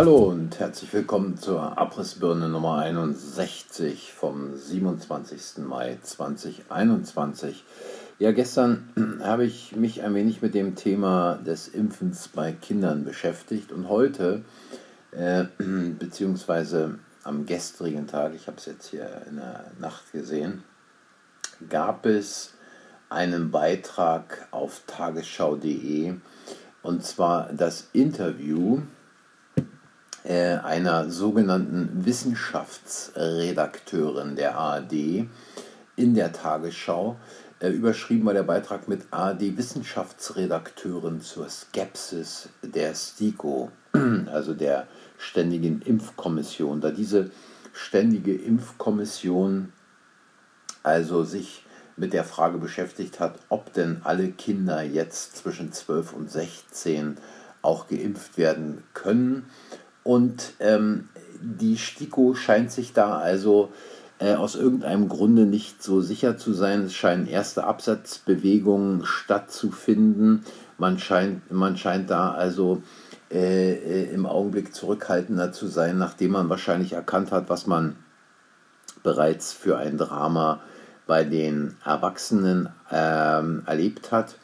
Hallo und herzlich willkommen zur Abrissbirne Nummer 61 vom 27. Mai 2021. Ja, gestern habe ich mich ein wenig mit dem Thema des Impfens bei Kindern beschäftigt und heute, äh, beziehungsweise am gestrigen Tag, ich habe es jetzt hier in der Nacht gesehen, gab es einen Beitrag auf tagesschau.de und zwar das Interview einer sogenannten Wissenschaftsredakteurin der ARD in der Tagesschau. Äh, überschrieben war der Beitrag mit ARD Wissenschaftsredakteurin zur Skepsis der STIKO, also der Ständigen Impfkommission. Da diese Ständige Impfkommission also sich mit der Frage beschäftigt hat, ob denn alle Kinder jetzt zwischen 12 und 16 auch geimpft werden können. Und ähm, die STIKO scheint sich da also äh, aus irgendeinem Grunde nicht so sicher zu sein. Es scheinen erste Absatzbewegungen stattzufinden. Man scheint, man scheint da also äh, äh, im Augenblick zurückhaltender zu sein, nachdem man wahrscheinlich erkannt hat, was man bereits für ein Drama bei den Erwachsenen ähm, erlebt hat.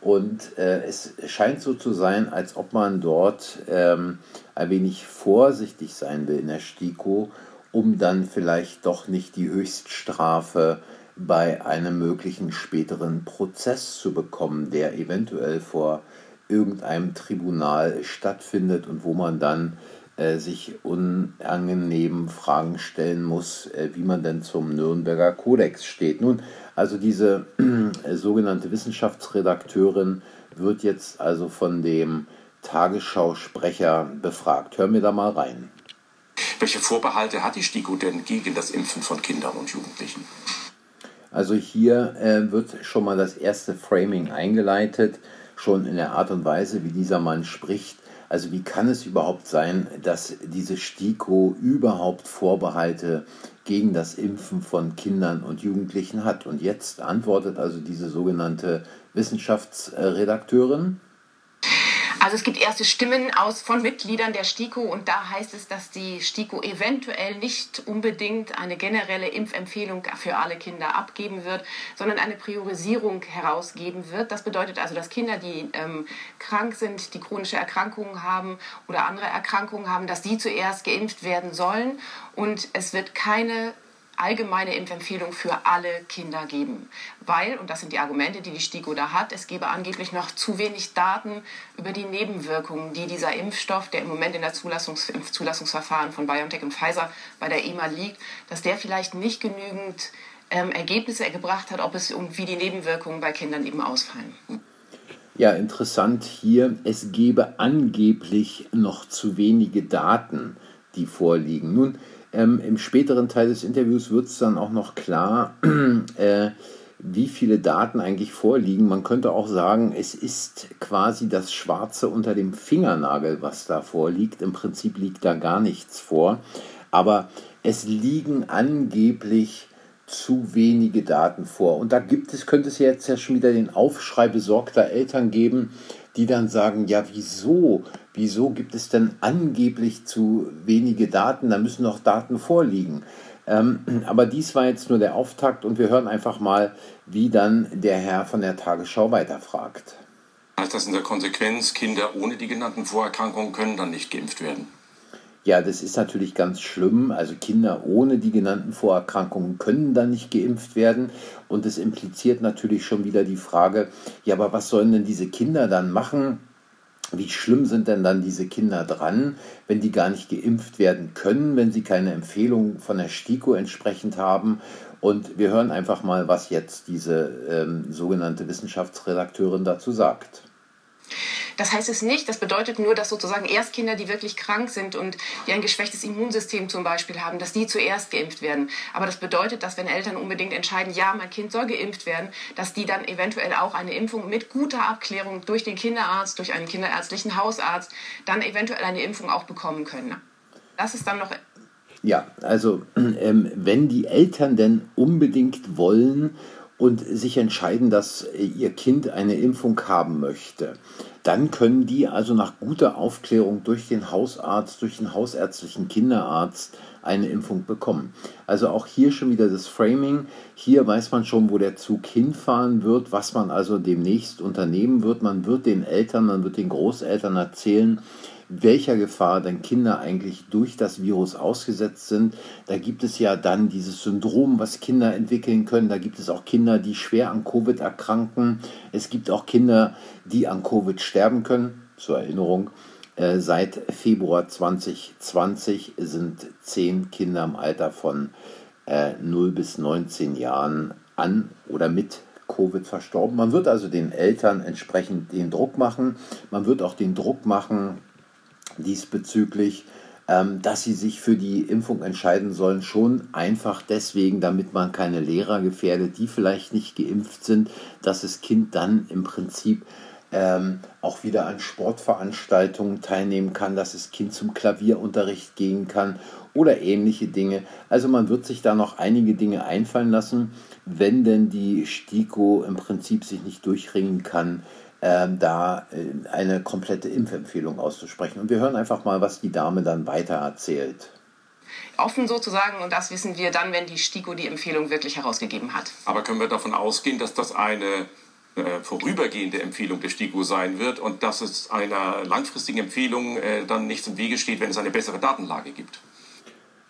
Und äh, es scheint so zu sein, als ob man dort ähm, ein wenig vorsichtig sein will in der STIKO, um dann vielleicht doch nicht die Höchststrafe bei einem möglichen späteren Prozess zu bekommen, der eventuell vor irgendeinem Tribunal stattfindet und wo man dann sich unangenehmen Fragen stellen muss, äh, wie man denn zum Nürnberger Kodex steht. Nun, also diese äh, sogenannte Wissenschaftsredakteurin wird jetzt also von dem Tagesschausprecher befragt. Hör mir da mal rein. Welche Vorbehalte hat die STIKO denn gegen das Impfen von Kindern und Jugendlichen? Also hier äh, wird schon mal das erste Framing eingeleitet, schon in der Art und Weise, wie dieser Mann spricht also wie kann es überhaupt sein, dass diese STIKO überhaupt Vorbehalte gegen das Impfen von Kindern und Jugendlichen hat? Und jetzt antwortet also diese sogenannte Wissenschaftsredakteurin. Also es gibt erste Stimmen aus von Mitgliedern der STIKO und da heißt es, dass die STIKO eventuell nicht unbedingt eine generelle Impfempfehlung für alle Kinder abgeben wird, sondern eine Priorisierung herausgeben wird. Das bedeutet also, dass Kinder, die ähm, krank sind, die chronische Erkrankungen haben oder andere Erkrankungen haben, dass die zuerst geimpft werden sollen und es wird keine allgemeine Impfempfehlung für alle Kinder geben. Weil, und das sind die Argumente, die die STIKO da hat, es gebe angeblich noch zu wenig Daten über die Nebenwirkungen, die dieser Impfstoff, der im Moment in der Zulassungs Zulassungsverfahren von BioNTech und Pfizer bei der EMA liegt, dass der vielleicht nicht genügend ähm, Ergebnisse gebracht hat, ob es und wie die Nebenwirkungen bei Kindern eben ausfallen. Ja, interessant hier, es gebe angeblich noch zu wenige Daten, die vorliegen. Nun, ähm, Im späteren Teil des Interviews wird es dann auch noch klar, äh, wie viele Daten eigentlich vorliegen. Man könnte auch sagen, es ist quasi das Schwarze unter dem Fingernagel, was da vorliegt. Im Prinzip liegt da gar nichts vor. Aber es liegen angeblich zu wenige Daten vor. Und da gibt es, könnte es jetzt ja schon wieder den Aufschrei besorgter Eltern geben, die dann sagen, ja, wieso? Wieso gibt es denn angeblich zu wenige Daten? Da müssen doch Daten vorliegen. Ähm, aber dies war jetzt nur der Auftakt und wir hören einfach mal, wie dann der Herr von der Tagesschau weiterfragt. Heißt das in der Konsequenz, Kinder ohne die genannten Vorerkrankungen können dann nicht geimpft werden? Ja, das ist natürlich ganz schlimm. Also Kinder ohne die genannten Vorerkrankungen können dann nicht geimpft werden. Und es impliziert natürlich schon wieder die Frage, ja, aber was sollen denn diese Kinder dann machen? Wie schlimm sind denn dann diese Kinder dran, wenn die gar nicht geimpft werden können, wenn sie keine Empfehlung von der STIKO entsprechend haben? Und wir hören einfach mal, was jetzt diese ähm, sogenannte Wissenschaftsredakteurin dazu sagt. Das heißt es nicht, das bedeutet nur, dass sozusagen erst Kinder, die wirklich krank sind und die ein geschwächtes Immunsystem zum Beispiel haben, dass die zuerst geimpft werden. Aber das bedeutet, dass wenn Eltern unbedingt entscheiden, ja, mein Kind soll geimpft werden, dass die dann eventuell auch eine Impfung mit guter Abklärung durch den Kinderarzt, durch einen kinderärztlichen Hausarzt, dann eventuell eine Impfung auch bekommen können. Das ist dann noch ja, also ähm, wenn die Eltern denn unbedingt wollen und sich entscheiden, dass ihr Kind eine Impfung haben möchte, dann können die also nach guter Aufklärung durch den Hausarzt, durch den hausärztlichen Kinderarzt eine Impfung bekommen. Also auch hier schon wieder das Framing. Hier weiß man schon, wo der Zug hinfahren wird, was man also demnächst unternehmen wird. Man wird den Eltern, man wird den Großeltern erzählen, welcher Gefahr denn Kinder eigentlich durch das Virus ausgesetzt sind. Da gibt es ja dann dieses Syndrom, was Kinder entwickeln können. Da gibt es auch Kinder, die schwer an Covid erkranken. Es gibt auch Kinder, die an Covid sterben können. Zur Erinnerung, äh, seit Februar 2020 sind zehn Kinder im Alter von äh, 0 bis 19 Jahren an oder mit Covid verstorben. Man wird also den Eltern entsprechend den Druck machen. Man wird auch den Druck machen, diesbezüglich, ähm, dass sie sich für die Impfung entscheiden sollen, schon einfach deswegen, damit man keine Lehrer gefährdet, die vielleicht nicht geimpft sind, dass das Kind dann im Prinzip ähm, auch wieder an Sportveranstaltungen teilnehmen kann, dass das Kind zum Klavierunterricht gehen kann oder ähnliche Dinge. Also man wird sich da noch einige Dinge einfallen lassen, wenn denn die STIKO im Prinzip sich nicht durchringen kann, ähm, da äh, eine komplette Impfempfehlung auszusprechen. Und wir hören einfach mal, was die Dame dann weiter erzählt. Offen sozusagen, und das wissen wir dann, wenn die STIKO die Empfehlung wirklich herausgegeben hat. Aber können wir davon ausgehen, dass das eine äh, vorübergehende Empfehlung der STIKO sein wird und dass es einer langfristigen Empfehlung äh, dann nichts im Wege steht, wenn es eine bessere Datenlage gibt?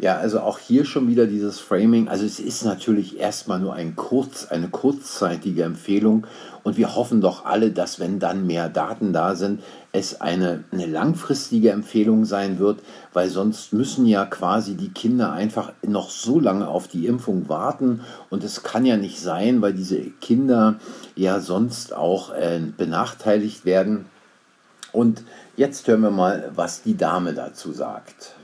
Ja, also auch hier schon wieder dieses Framing. Also es ist natürlich erstmal nur ein kurz, eine kurzzeitige Empfehlung und wir hoffen doch alle, dass wenn dann mehr Daten da sind, es eine, eine langfristige Empfehlung sein wird, weil sonst müssen ja quasi die Kinder einfach noch so lange auf die Impfung warten und es kann ja nicht sein, weil diese Kinder ja sonst auch äh, benachteiligt werden. Und jetzt hören wir mal, was die Dame dazu sagt.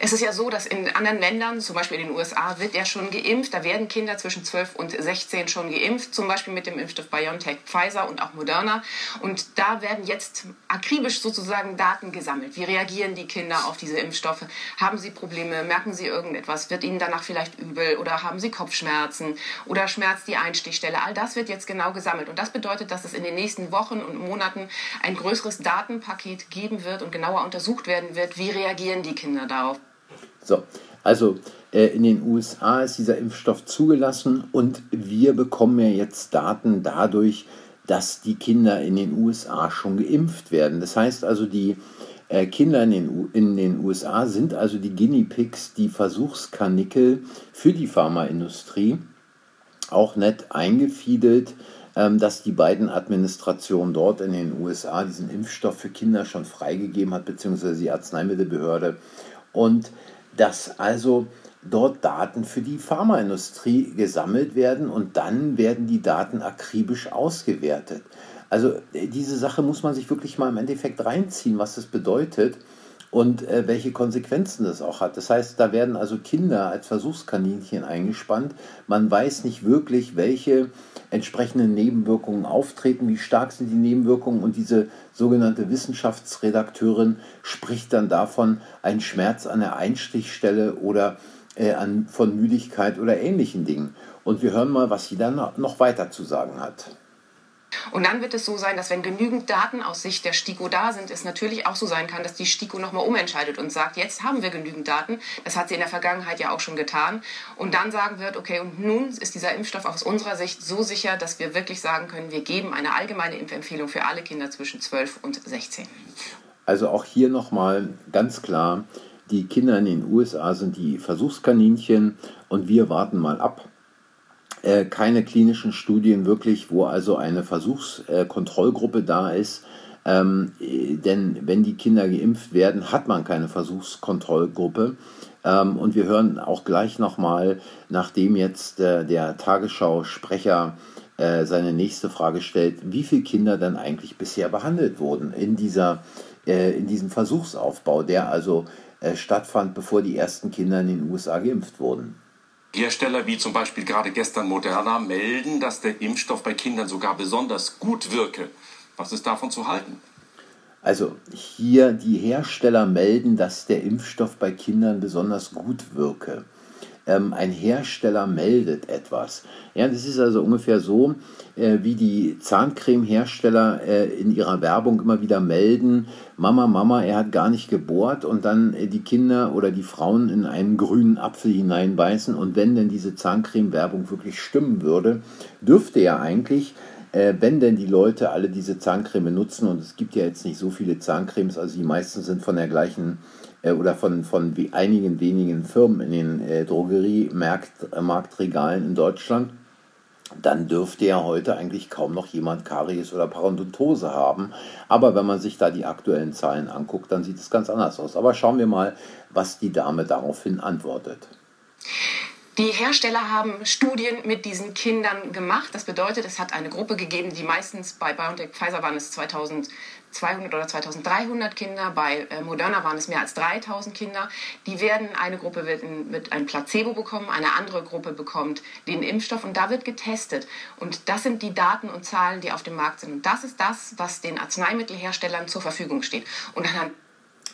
Es ist ja so, dass in anderen Ländern, zum Beispiel in den USA, wird ja schon geimpft. Da werden Kinder zwischen 12 und 16 schon geimpft, zum Beispiel mit dem Impfstoff BioNTech, Pfizer und auch Moderna. Und da werden jetzt akribisch sozusagen Daten gesammelt. Wie reagieren die Kinder auf diese Impfstoffe? Haben sie Probleme? Merken sie irgendetwas? Wird ihnen danach vielleicht übel? Oder haben sie Kopfschmerzen? Oder schmerzt die Einstichstelle? All das wird jetzt genau gesammelt. Und das bedeutet, dass es in den nächsten Wochen und Monaten ein größeres Datenpaket geben wird und genauer untersucht werden wird, wie reagieren die Kinder darauf. So, also äh, in den USA ist dieser Impfstoff zugelassen und wir bekommen ja jetzt Daten dadurch, dass die Kinder in den USA schon geimpft werden. Das heißt also, die äh, Kinder in den, in den USA sind also die Guinea Pigs, die Versuchskanickel für die Pharmaindustrie, auch nett eingefiedelt, ähm, dass die beiden Administrationen dort in den USA diesen Impfstoff für Kinder schon freigegeben hat, beziehungsweise die Arzneimittelbehörde. Und dass also dort Daten für die Pharmaindustrie gesammelt werden und dann werden die Daten akribisch ausgewertet. Also äh, diese Sache muss man sich wirklich mal im Endeffekt reinziehen, was das bedeutet und äh, welche Konsequenzen das auch hat. Das heißt, da werden also Kinder als Versuchskaninchen eingespannt. Man weiß nicht wirklich, welche entsprechenden Nebenwirkungen auftreten, wie stark sind die Nebenwirkungen und diese sogenannte Wissenschaftsredakteurin spricht dann davon, ein Schmerz an der Einstichstelle oder äh, an, von Müdigkeit oder ähnlichen Dingen. Und wir hören mal, was sie dann noch weiter zu sagen hat. Und dann wird es so sein, dass wenn genügend Daten aus Sicht der STIKO da sind, es natürlich auch so sein kann, dass die STIKO nochmal umentscheidet und sagt, jetzt haben wir genügend Daten. Das hat sie in der Vergangenheit ja auch schon getan. Und dann sagen wird, okay, und nun ist dieser Impfstoff aus unserer Sicht so sicher, dass wir wirklich sagen können, wir geben eine allgemeine Impfempfehlung für alle Kinder zwischen 12 und 16. Also auch hier nochmal ganz klar, die Kinder in den USA sind die Versuchskaninchen und wir warten mal ab, äh, keine klinischen Studien wirklich, wo also eine Versuchskontrollgruppe da ist. Ähm, denn wenn die Kinder geimpft werden, hat man keine Versuchskontrollgruppe. Ähm, und wir hören auch gleich nochmal, nachdem jetzt äh, der Tagesschau-Sprecher äh, seine nächste Frage stellt, wie viele Kinder denn eigentlich bisher behandelt wurden in, dieser, äh, in diesem Versuchsaufbau, der also äh, stattfand, bevor die ersten Kinder in den USA geimpft wurden. Hersteller wie zum Beispiel gerade gestern Moderna melden, dass der Impfstoff bei Kindern sogar besonders gut wirke. Was ist davon zu halten? Also hier die Hersteller melden, dass der Impfstoff bei Kindern besonders gut wirke. Ähm, ein Hersteller meldet etwas. Ja, das ist also ungefähr so, äh, wie die Zahncremehersteller äh, in ihrer Werbung immer wieder melden, Mama, Mama, er hat gar nicht gebohrt und dann äh, die Kinder oder die Frauen in einen grünen Apfel hineinbeißen. Und wenn denn diese Zahncreme-Werbung wirklich stimmen würde, dürfte ja eigentlich äh, wenn denn die Leute alle diese Zahncreme nutzen, und es gibt ja jetzt nicht so viele Zahncremes, also die meisten sind von der gleichen äh, oder von, von wie einigen wenigen Firmen in den äh, Drogeriemarktregalen in Deutschland, dann dürfte ja heute eigentlich kaum noch jemand Karies oder Parodontose haben. Aber wenn man sich da die aktuellen Zahlen anguckt, dann sieht es ganz anders aus. Aber schauen wir mal, was die Dame daraufhin antwortet. Die Hersteller haben Studien mit diesen Kindern gemacht. Das bedeutet, es hat eine Gruppe gegeben, die meistens bei BioNTech Pfizer waren es 2200 oder 2300 Kinder, bei äh, Moderna waren es mehr als 3000 Kinder. Die werden, eine Gruppe wird, wird ein Placebo bekommen, eine andere Gruppe bekommt den Impfstoff und da wird getestet. Und das sind die Daten und Zahlen, die auf dem Markt sind. Und das ist das, was den Arzneimittelherstellern zur Verfügung steht. Und anhand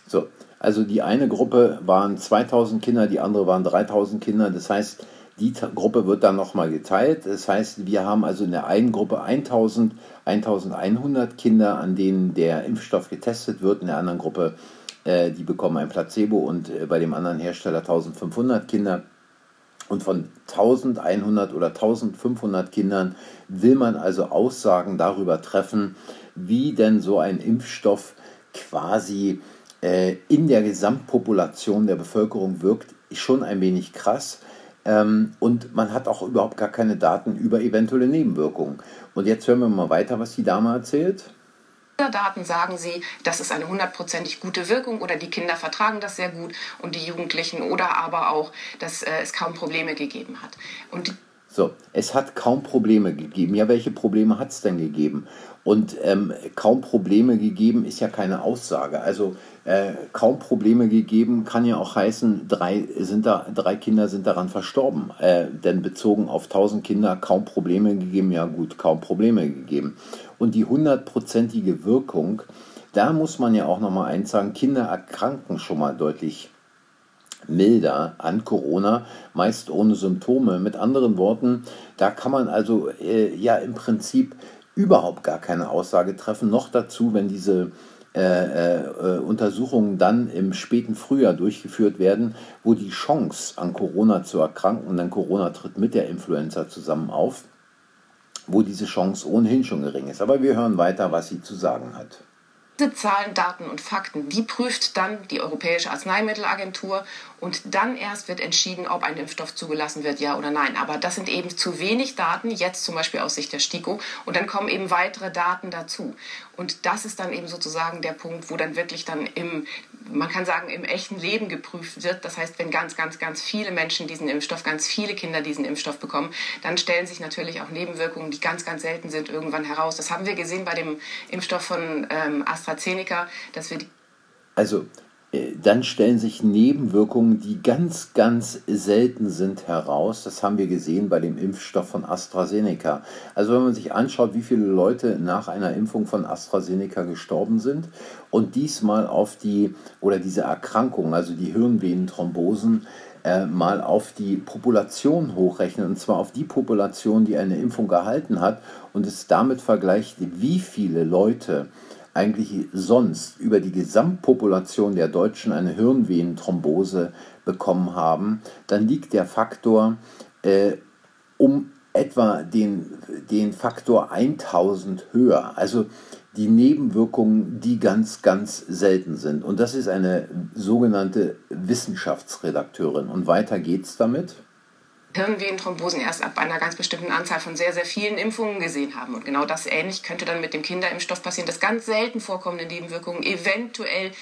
so, also die eine Gruppe waren 2000 Kinder, die andere waren 3000 Kinder. Das heißt, die Gruppe wird dann nochmal geteilt. Das heißt, wir haben also in der einen Gruppe 1000, 1100 Kinder, an denen der Impfstoff getestet wird. In der anderen Gruppe, äh, die bekommen ein Placebo und äh, bei dem anderen Hersteller 1500 Kinder. Und von 1100 oder 1500 Kindern will man also Aussagen darüber treffen, wie denn so ein Impfstoff quasi äh, in der Gesamtpopulation der Bevölkerung wirkt, schon ein wenig krass. Ähm, und man hat auch überhaupt gar keine Daten über eventuelle Nebenwirkungen. Und jetzt hören wir mal weiter, was die Dame erzählt. Daten sagen sie, das ist eine hundertprozentig gute Wirkung oder die Kinder vertragen das sehr gut und die Jugendlichen oder aber auch, dass äh, es kaum Probleme gegeben hat. Und so, es hat kaum Probleme gegeben. Ja, welche Probleme hat es denn gegeben? Und ähm, kaum Probleme gegeben ist ja keine Aussage. Also äh, kaum Probleme gegeben kann ja auch heißen, drei, sind da, drei Kinder sind daran verstorben. Äh, denn bezogen auf 1000 Kinder kaum Probleme gegeben, ja gut, kaum Probleme gegeben. Und die hundertprozentige Wirkung, da muss man ja auch nochmal eins sagen, Kinder erkranken schon mal deutlich milder an Corona, meist ohne Symptome. Mit anderen Worten, da kann man also äh, ja im Prinzip überhaupt gar keine Aussage treffen. Noch dazu, wenn diese äh, äh, Untersuchungen dann im späten Frühjahr durchgeführt werden, wo die Chance an Corona zu erkranken, denn Corona tritt mit der Influenza zusammen auf, wo diese Chance ohnehin schon gering ist. Aber wir hören weiter, was sie zu sagen hat. Diese Zahlen, Daten und Fakten, die prüft dann die Europäische Arzneimittelagentur und dann erst wird entschieden, ob ein Impfstoff zugelassen wird, ja oder nein. Aber das sind eben zu wenig Daten, jetzt zum Beispiel aus Sicht der STIKO, und dann kommen eben weitere Daten dazu. Und das ist dann eben sozusagen der Punkt, wo dann wirklich dann im, man kann sagen, im echten Leben geprüft wird. Das heißt, wenn ganz, ganz, ganz viele Menschen diesen Impfstoff, ganz viele Kinder diesen Impfstoff bekommen, dann stellen sich natürlich auch Nebenwirkungen, die ganz, ganz selten sind, irgendwann heraus. Das haben wir gesehen bei dem Impfstoff von ähm, AstraZeneca, dass wir die also dann stellen sich Nebenwirkungen, die ganz, ganz selten sind, heraus. Das haben wir gesehen bei dem Impfstoff von AstraZeneca. Also wenn man sich anschaut, wie viele Leute nach einer Impfung von AstraZeneca gestorben sind und diesmal auf die oder diese Erkrankung, also die Hirnvenenthrombosen, äh, mal auf die Population hochrechnen, und zwar auf die Population, die eine Impfung gehalten hat, und es damit vergleicht, wie viele Leute eigentlich sonst über die Gesamtpopulation der Deutschen eine Hirnvenenthrombose bekommen haben, dann liegt der Faktor äh, um etwa den, den Faktor 1000 höher. Also die Nebenwirkungen, die ganz, ganz selten sind. Und das ist eine sogenannte Wissenschaftsredakteurin. Und weiter geht's damit. Hirnvenenthrombosen erst ab einer ganz bestimmten Anzahl von sehr, sehr vielen Impfungen gesehen haben. Und genau das ähnlich könnte dann mit dem Kinderimpfstoff passieren, dass ganz selten vorkommende Nebenwirkungen eventuell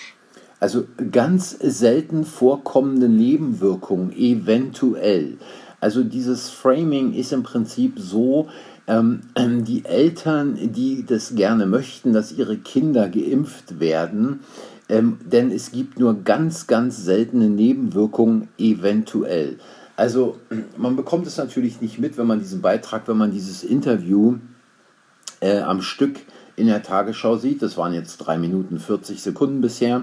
also ganz selten vorkommende Nebenwirkungen eventuell. Also dieses Framing ist im Prinzip so, ähm, die Eltern, die das gerne möchten, dass ihre Kinder geimpft werden, ähm, denn es gibt nur ganz, ganz seltene Nebenwirkungen eventuell. Also man bekommt es natürlich nicht mit, wenn man diesen Beitrag, wenn man dieses Interview äh, am Stück in der Tagesschau sieht, das waren jetzt drei Minuten 40 Sekunden bisher,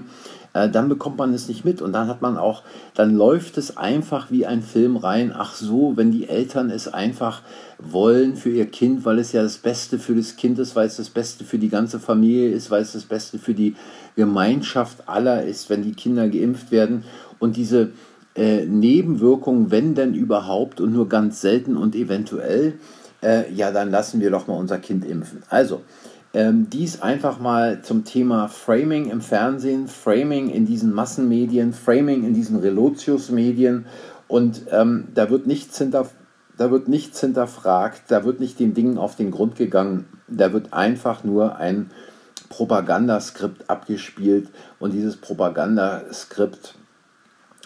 äh, dann bekommt man es nicht mit und dann hat man auch, dann läuft es einfach wie ein Film rein. Ach so, wenn die Eltern es einfach wollen für ihr Kind, weil es ja das Beste für das Kind ist, weil es das Beste für die ganze Familie ist, weil es das Beste für die Gemeinschaft aller ist, wenn die Kinder geimpft werden. Und diese äh, Nebenwirkungen, wenn denn überhaupt und nur ganz selten und eventuell, äh, ja, dann lassen wir doch mal unser Kind impfen. Also, ähm, dies einfach mal zum Thema Framing im Fernsehen, Framing in diesen Massenmedien, Framing in diesen Relotius-Medien. Und ähm, da, wird nichts hinter, da wird nichts hinterfragt, da wird nicht den Dingen auf den Grund gegangen, da wird einfach nur ein Propagandaskript abgespielt und dieses Propagandaskript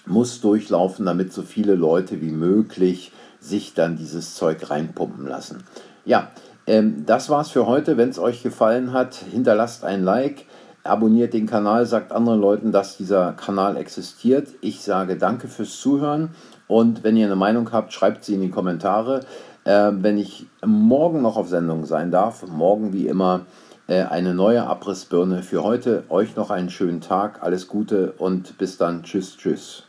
muss durchlaufen, damit so viele Leute wie möglich sich dann dieses Zeug reinpumpen lassen. Ja, ähm, das war's für heute. Wenn es euch gefallen hat, hinterlasst ein Like, abonniert den Kanal, sagt anderen Leuten, dass dieser Kanal existiert. Ich sage danke fürs Zuhören und wenn ihr eine Meinung habt, schreibt sie in die Kommentare. Äh, wenn ich morgen noch auf Sendung sein darf, morgen wie immer äh, eine neue Abrissbirne für heute. Euch noch einen schönen Tag, alles Gute und bis dann. Tschüss, tschüss.